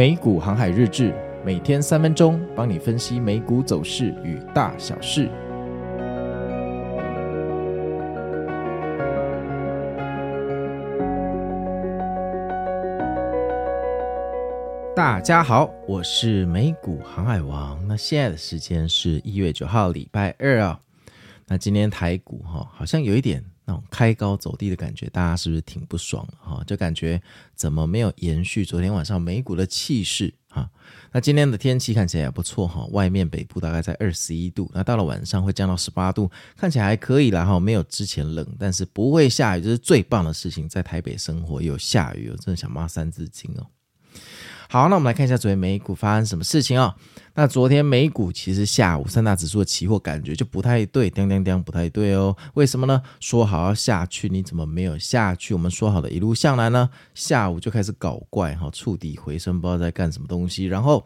美股航海日志，每天三分钟，帮你分析美股走势与大小事。大家好，我是美股航海王。那现在的时间是一月九号，礼拜二啊。那今天台股哈，好像有一点。那种开高走低的感觉，大家是不是挺不爽的就感觉怎么没有延续昨天晚上美股的气势哈？那今天的天气看起来也不错哈，外面北部大概在二十一度，那到了晚上会降到十八度，看起来还可以啦哈，没有之前冷，但是不会下雨，这是最棒的事情。在台北生活有下雨，我真的想骂三字经哦。好，那我们来看一下昨天美股发生什么事情啊、哦？那昨天美股其实下午三大指数的期货感觉就不太对，叮叮叮，不太对哦。为什么呢？说好要下去，你怎么没有下去？我们说好的一路向南呢？下午就开始搞怪哈，触底回升，不知道在干什么东西。然后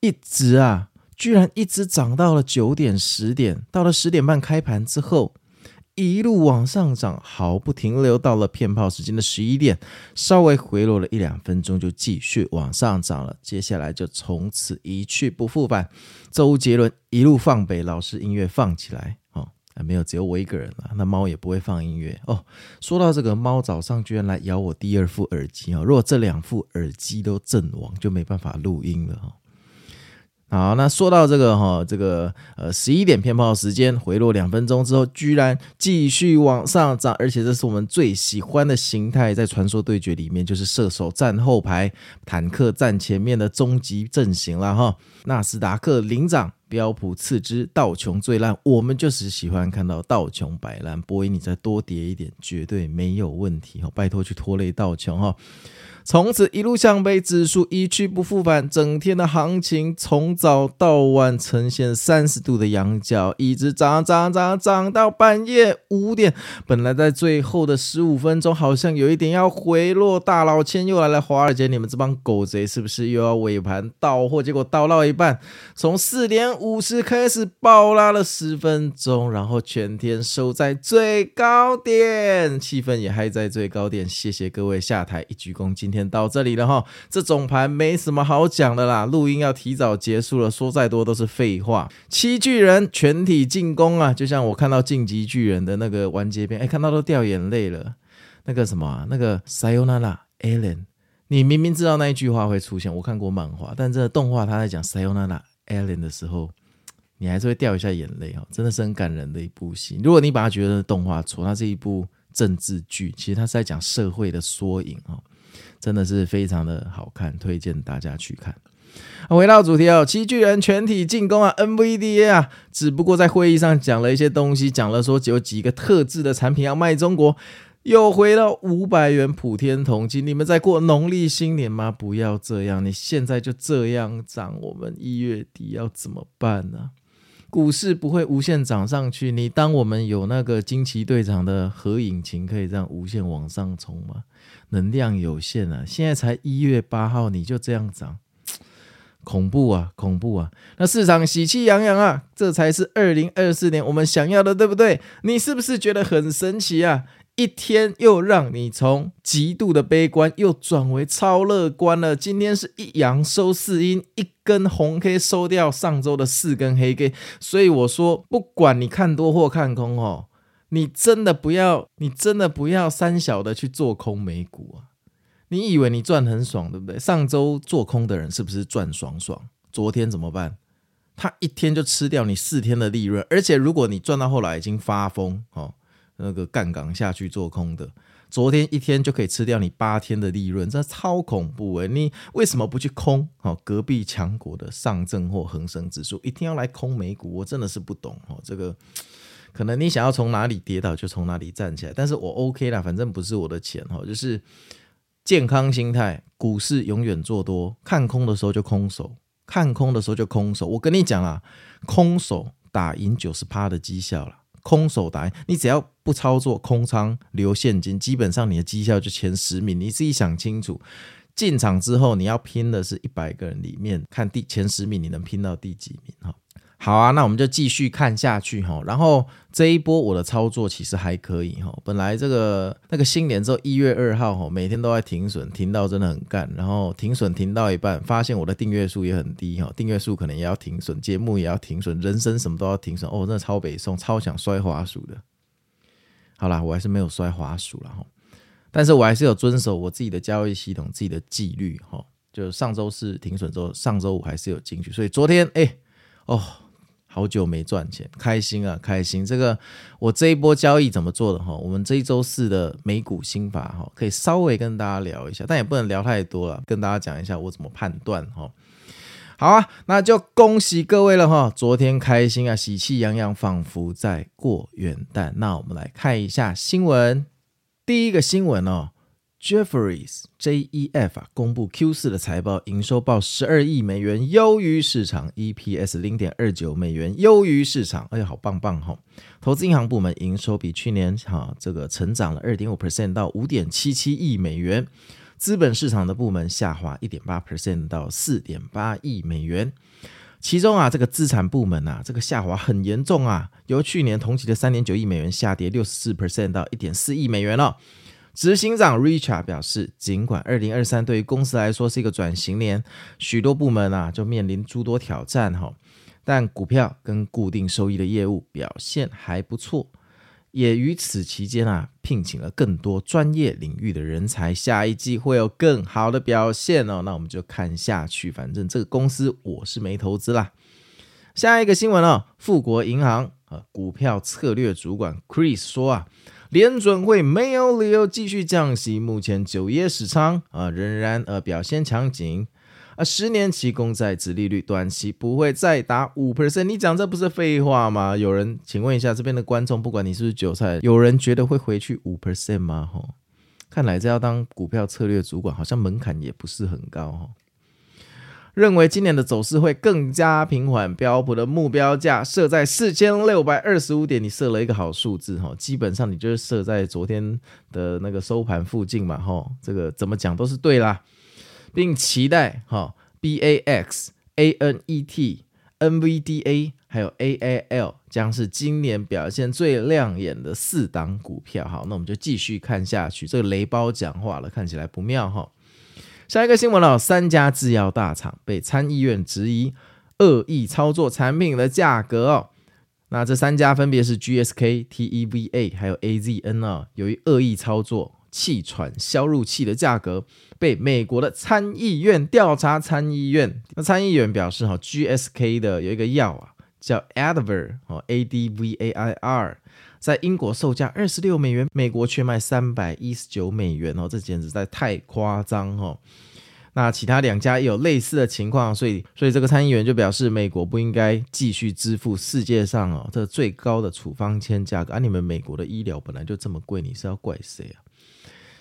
一直啊，居然一直涨到了九点、十点，到了十点半开盘之后。一路往上涨，毫不停留，到了骗炮时间的十一点，稍微回落了一两分钟，就继续往上涨了。接下来就从此一去不复返。周杰伦一路放北，老师音乐放起来哦，没有，只有我一个人了。那猫也不会放音乐哦。说到这个，猫早上居然来咬我第二副耳机哦。如果这两副耳机都阵亡，就没办法录音了哈。好，那说到这个哈，这个呃十一点偏炮时间回落两分钟之后，居然继续往上涨，而且这是我们最喜欢的形态，在传说对决里面就是射手站后排，坦克站前面的终极阵型了哈。纳斯达克领涨，标普次之，道琼最烂。我们就是喜欢看到道琼摆烂，波音你再多跌一点，绝对没有问题哈。拜托去拖累道琼哈。从此一路向北，指数一去不复返。整天的行情从早到晚呈现三十度的仰角，一直涨涨涨涨到半夜五点。本来在最后的十五分钟，好像有一点要回落。大老千又来了，华尔街，你们这帮狗贼是不是又要尾盘倒货？结果倒到一半，从四点五十开始暴拉了十分钟，然后全天收在最高点，气氛也还在最高点。谢谢各位下台，一鞠躬，今天。先到这里了哈，这种盘没什么好讲的啦，录音要提早结束了，说再多都是废话。七巨人全体进攻啊，就像我看到进击巨人的那个完结篇，哎，看到都掉眼泪了。那个什么啊，那个 Sayonara Ellen，你明明知道那一句话会出现，我看过漫画，但这个动画他在讲 Sayonara Ellen 的时候，你还是会掉一下眼泪啊，真的是很感人的一部戏。如果你把它觉得动画错，它是一部政治剧，其实它是在讲社会的缩影啊。真的是非常的好看，推荐大家去看。回到主题哦，七巨人全体进攻啊，NVDA 啊，只不过在会议上讲了一些东西，讲了说有几个特制的产品要卖中国，又回到五百元普天同庆。你们在过农历新年吗？不要这样，你现在就这样涨，我们一月底要怎么办呢？股市不会无限涨上去，你当我们有那个惊奇队长的核引擎可以这样无限往上冲吗？能量有限啊！现在才一月八号，你就这样涨，恐怖啊，恐怖啊！那市场喜气洋洋啊，这才是二零二四年我们想要的，对不对？你是不是觉得很神奇啊？一天又让你从极度的悲观又转为超乐观了。今天是一阳收四阴，一根红 K 收掉上周的四根黑 K。所以我说，不管你看多或看空哦，你真的不要，你真的不要三小的去做空美股啊！你以为你赚很爽，对不对？上周做空的人是不是赚爽爽？昨天怎么办？他一天就吃掉你四天的利润，而且如果你赚到后来已经发疯哦。那个杠杆下去做空的，昨天一天就可以吃掉你八天的利润，这超恐怖诶！你为什么不去空？好，隔壁强国的上证或恒生指数，一定要来空美股？我真的是不懂哦。这个可能你想要从哪里跌倒就从哪里站起来，但是我 OK 啦，反正不是我的钱哈，就是健康心态，股市永远做多，看空的时候就空手，看空的时候就空手。我跟你讲啊，空手打赢九十趴的绩效了。空手打赢，你只要不操作空仓留现金，基本上你的绩效就前十名。你自己想清楚，进场之后你要拼的是一百个人里面看第前十名，你能拼到第几名哈？好啊，那我们就继续看下去哈。然后这一波我的操作其实还可以哈。本来这个那个新年之后一月二号哈，每天都在停损，停到真的很干。然后停损停到一半，发现我的订阅数也很低哈，订阅数可能也要停损，节目也要停损，人生什么都要停损。哦，真的超北宋，超想摔滑鼠的。好啦，我还是没有摔滑鼠了哈，但是我还是有遵守我自己的交易系统、自己的纪律哈。就上周四停损之后，上周五还是有进去，所以昨天哎哦。好久没赚钱，开心啊，开心！这个我这一波交易怎么做的哈？我们这一周四的美股心法哈，可以稍微跟大家聊一下，但也不能聊太多了，跟大家讲一下我怎么判断哈。好啊，那就恭喜各位了哈！昨天开心啊，喜气洋洋，仿佛在过元旦。那我们来看一下新闻，第一个新闻哦。Jefferies JEF 啊，公布 Q 四的财报，营收报十二亿美元，优于市场；EPS 零点二九美元，优于市场。哎呀，好棒棒哈！投资银行部门营收比去年哈这个成长了二点五 percent 到五点七七亿美元，资本市场的部门下滑一点八 percent 到四点八亿美元。其中啊，这个资产部门啊，这个下滑很严重啊，由去年同期的三点九亿美元下跌六十四 percent 到一点四亿美元了。执行长 Richard 表示，尽管2023对于公司来说是一个转型年，许多部门啊就面临诸多挑战哈，但股票跟固定收益的业务表现还不错，也于此期间啊聘请了更多专业领域的人才，下一季会有更好的表现哦。那我们就看下去，反正这个公司我是没投资啦。下一个新闻哦，富国银行啊股票策略主管 Chris 说啊。联准会没有理由继续降息，目前九月市场啊仍然呃表现强劲啊，十年期公债殖利率短期不会再达五 percent，你讲这不是废话吗？有人请问一下这边的观众，不管你是不是韭菜，有人觉得会回去五 percent 吗？吼，看来这要当股票策略主管，好像门槛也不是很高哈。认为今年的走势会更加平缓，标普的目标价设在四千六百二十五点，你设了一个好数字哈，基本上你就是设在昨天的那个收盘附近嘛哈，这个怎么讲都是对啦，并期待哈 BAX、ANET、NVDA 还有 AAL 将是今年表现最亮眼的四档股票，好，那我们就继续看下去，这个雷包讲话了，看起来不妙哈。下一个新闻了，三家制药大厂被参议院质疑恶意操作产品的价格哦。那这三家分别是 GSK、TEVA 还有 AZN 啊。由于恶意操作气喘消入器的价格，被美国的参议院调查。参议院那参议员表示哈，GSK 的有一个药啊叫 Advair 哦，ADVAIR。在英国售价二十六美元，美国却卖三百一十九美元哦，这简直在太夸张哦。那其他两家也有类似的情况，所以所以这个参议员就表示，美国不应该继续支付世界上哦这最高的处方签价格啊！你们美国的医疗本来就这么贵，你是要怪谁啊？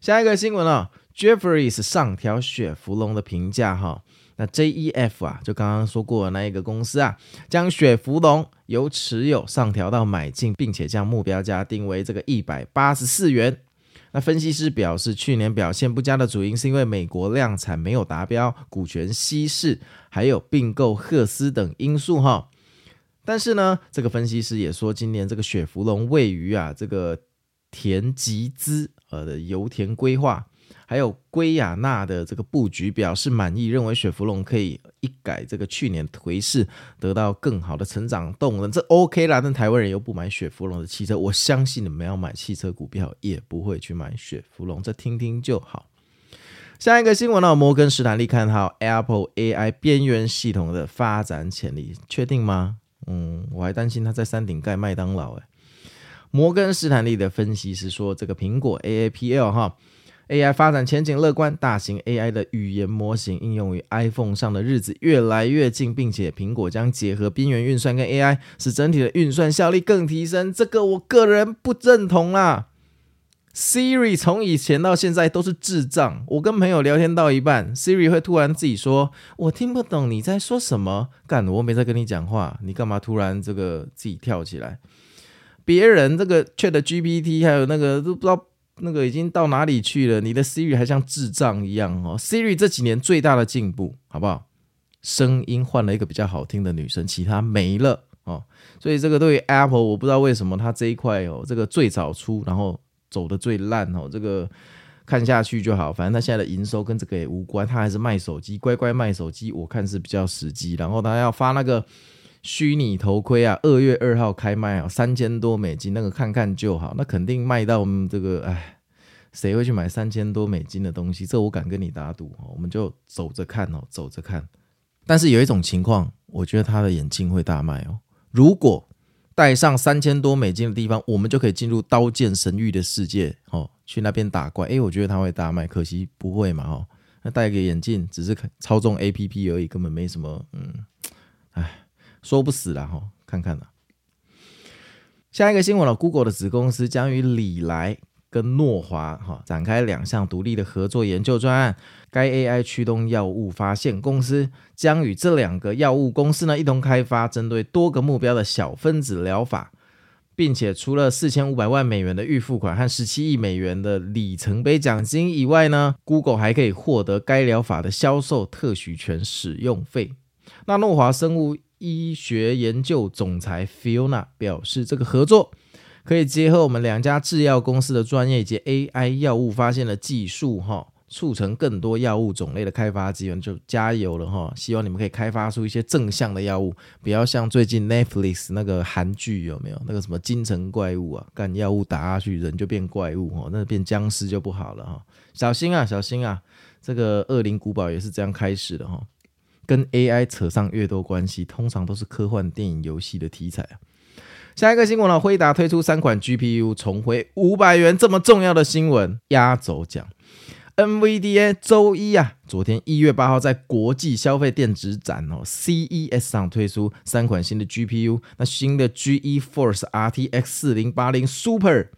下一个新闻啊，Jefferies 上调雪佛龙的评价哈。那 JEF 啊，就刚刚说过的那一个公司啊，将雪佛龙由持有上调到买进，并且将目标价定为这个一百八十四元。那分析师表示，去年表现不佳的主因是因为美国量产没有达标、股权稀释，还有并购赫斯等因素哈。但是呢，这个分析师也说，今年这个雪佛龙位于啊这个田吉兹呃的油田规划。还有圭亚那的这个布局表示满意，认为雪佛龙可以一改这个去年颓势，得到更好的成长动能，这 OK 啦。但台湾人又不买雪佛龙的汽车，我相信你们要买汽车股票也不会去买雪佛龙，这听听就好。下一个新闻呢，摩根士丹利看好 Apple AI 边缘系统的发展潜力，确定吗？嗯，我还担心他在山顶盖麦当劳诶。摩根士坦利的分析师说，这个苹果 AAPL 哈。AI 发展前景乐观，大型 AI 的语言模型应用于 iPhone 上的日子越来越近，并且苹果将结合边缘运算跟 AI，使整体的运算效率更提升。这个我个人不认同啦。Siri 从以前到现在都是智障，我跟朋友聊天到一半，Siri 会突然自己说：“我听不懂你在说什么。”干，我没在跟你讲话，你干嘛突然这个自己跳起来？别人这个 ChatGPT 还有那个都不知道。那个已经到哪里去了？你的 Siri 还像智障一样哦。Siri 这几年最大的进步，好不好？声音换了一个比较好听的女生，其他没了哦。所以这个对于 Apple，我不知道为什么它这一块哦，这个最早出，然后走的最烂哦，这个看下去就好，反正它现在的营收跟这个也无关，它还是卖手机，乖乖卖手机，我看是比较实际。然后它要发那个。虚拟头盔啊，二月二号开卖啊，三千多美金，那个看看就好，那肯定卖到我们这个，哎，谁会去买三千多美金的东西？这我敢跟你打赌，我们就走着看哦，走着看。但是有一种情况，我觉得他的眼镜会大卖哦。如果戴上三千多美金的地方，我们就可以进入刀剑神域的世界哦，去那边打怪。哎，我觉得他会大卖，可惜不会嘛哦。那戴个眼镜只是操纵 APP 而已，根本没什么，嗯，哎。说不死了哈，看看啦。下一个新闻了，Google 的子公司将与礼来跟诺华哈展开两项独立的合作研究专案。该 AI 驱动药物发现公司将与这两个药物公司呢一同开发针对多个目标的小分子疗法，并且除了四千五百万美元的预付款和十七亿美元的里程碑奖金以外呢，Google 还可以获得该疗法的销售特许权使用费。那诺华生物。医学研究总裁 Fiona 表示，这个合作可以结合我们两家制药公司的专业以及 AI 药物发现的技术，哈，促成更多药物种类的开发资源。就加油了，哈！希望你们可以开发出一些正向的药物，不要像最近 Netflix 那个韩剧有没有那个什么京城怪物啊？干药物打下去，人就变怪物，哈，那变僵尸就不好了，哈！小心啊，小心啊！这个恶灵古堡也是这样开始的，哈。跟 AI 扯上越多关系，通常都是科幻电影、游戏的题材啊。下一个新闻呢，辉达推出三款 GPU 重回五百元，这么重要的新闻压轴讲。NVDA 周一啊，昨天一月八号在国际消费电子展哦 CES 上推出三款新的 GPU，那新的 GeForce RTX 四零八零 Super。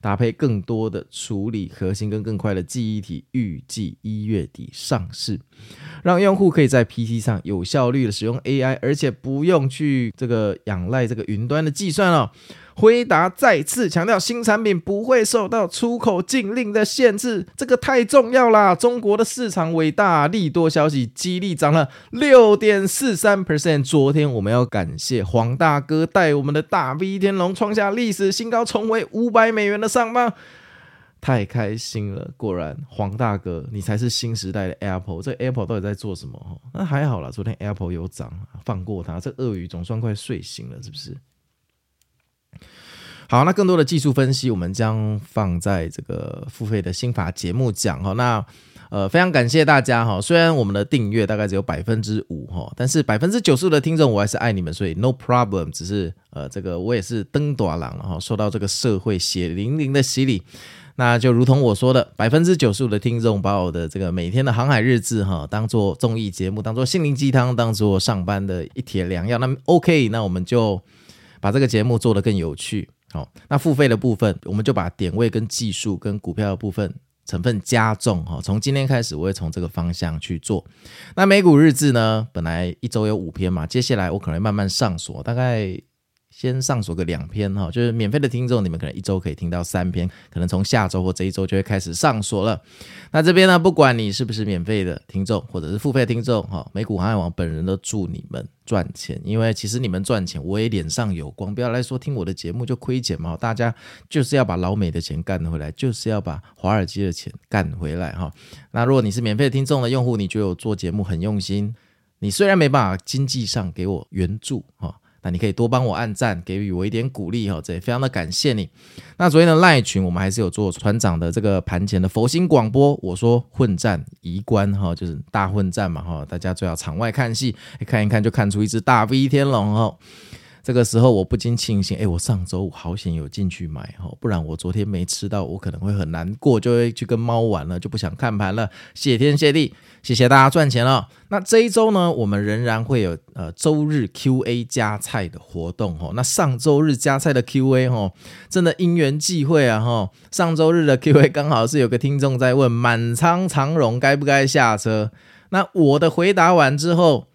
搭配更多的处理核心跟更快的记忆体，预计一月底上市，让用户可以在 PC 上有效率的使用 AI，而且不用去这个仰赖这个云端的计算哦。辉达再次强调，新产品不会受到出口禁令的限制，这个太重要啦！中国的市场伟大，利多消息激励涨了六点四三 percent。昨天我们要感谢黄大哥带我们的大 V 天龙创下历史新高，重回五百美元的上方，太开心了！果然，黄大哥你才是新时代的 Apple。这 Apple 到底在做什么？那还好啦，昨天 Apple 有涨，放过它。这鳄鱼总算快睡醒了，是不是？好，那更多的技术分析，我们将放在这个付费的心法节目讲哈。那呃，非常感谢大家哈。虽然我们的订阅大概只有百分之五哈，但是百分之九十五的听众我还是爱你们，所以 no problem。只是呃，这个我也是登大人了哈，受到这个社会血淋淋的洗礼。那就如同我说的，百分之九十五的听众把我的这个每天的航海日志哈，当做综艺节目，当做心灵鸡汤，当做上班的一帖良药。那 OK，那我们就把这个节目做得更有趣。好，那付费的部分，我们就把点位跟技术跟股票的部分成分加重哈。从今天开始，我会从这个方向去做。那美股日志呢，本来一周有五篇嘛，接下来我可能慢慢上锁，大概。先上锁个两篇哈，就是免费的听众，你们可能一周可以听到三篇，可能从下周或这一周就会开始上锁了。那这边呢，不管你是不是免费的听众，或者是付费听众哈，美股航海王本人都祝你们赚钱，因为其实你们赚钱，我也脸上有光。不要来说听我的节目就亏钱嘛，大家就是要把老美的钱干回来，就是要把华尔街的钱干回来哈。那如果你是免费听众的用户，你觉得我做节目很用心，你虽然没办法经济上给我援助哈。那你可以多帮我按赞，给予我一点鼓励哈，这也非常的感谢你。那昨天的赖群，我们还是有做船长的这个盘前的佛心广播。我说混战宜观哈，就是大混战嘛哈，大家最好场外看戏，看一看就看出一只大 V 天龙哈。这个时候我不禁庆幸，哎，我上周五好险有进去买哈，不然我昨天没吃到，我可能会很难过，就会去跟猫玩了，就不想看盘了。谢天谢地，谢谢大家赚钱了。那这一周呢，我们仍然会有呃周日 Q&A 加菜的活动哈。那上周日加菜的 Q&A 哈，真的因缘际会啊哈，上周日的 Q&A 刚好是有个听众在问满仓长荣该不该下车，那我的回答完之后，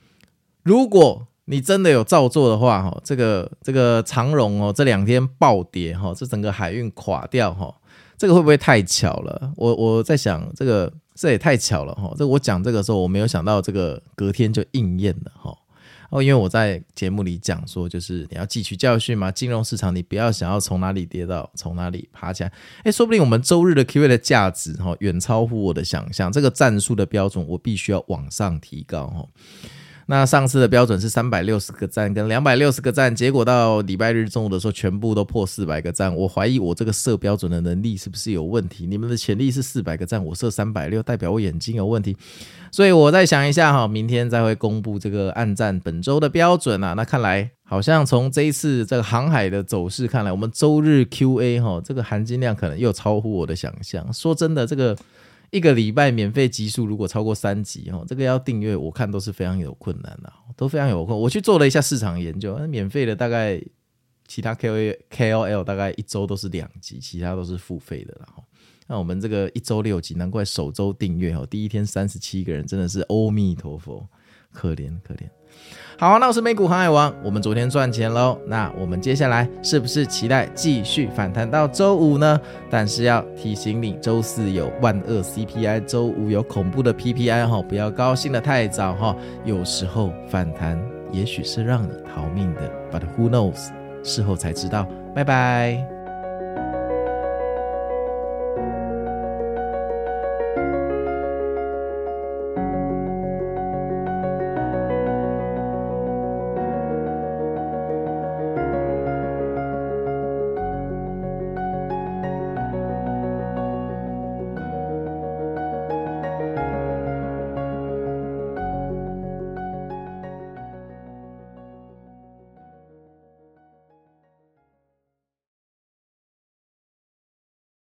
如果你真的有照做的话，哈，这个这个长荣哦，这两天暴跌哈，这整个海运垮掉哈，这个会不会太巧了？我我在想，这个这也太巧了哈！这我讲这个时候，我没有想到这个隔天就应验了哈。哦，因为我在节目里讲说，就是你要汲取教训嘛，金融市场你不要想要从哪里跌到从哪里爬起来。诶，说不定我们周日的 Q&A 的价值哈，远超乎我的想象。这个战术的标准，我必须要往上提高哈。那上次的标准是三百六十个赞跟两百六十个赞，结果到礼拜日中午的时候，全部都破四百个赞。我怀疑我这个设标准的能力是不是有问题？你们的潜力是四百个赞，我设三百六，代表我眼睛有问题。所以我再想一下哈，明天再会公布这个暗赞本周的标准啊。那看来好像从这一次这个航海的走势看来，我们周日 QA 哈，这个含金量可能又超乎我的想象。说真的，这个。一个礼拜免费集数如果超过三集哦，这个要订阅我看都是非常有困难的，都非常有困。我去做了一下市场研究，免费的大概其他 K O K O L 大概一周都是两集，其他都是付费的了。那我们这个一周六集，难怪首周订阅哦，第一天三十七个人，真的是阿弥陀佛，可怜可怜。好，那我是美股航海王。我们昨天赚钱喽，那我们接下来是不是期待继续反弹到周五呢？但是要提醒你，周四有万恶 CPI，周五有恐怖的 PPI 哈，不要高兴得太早哈。有时候反弹也许是让你逃命的，But who knows？事后才知道。拜拜。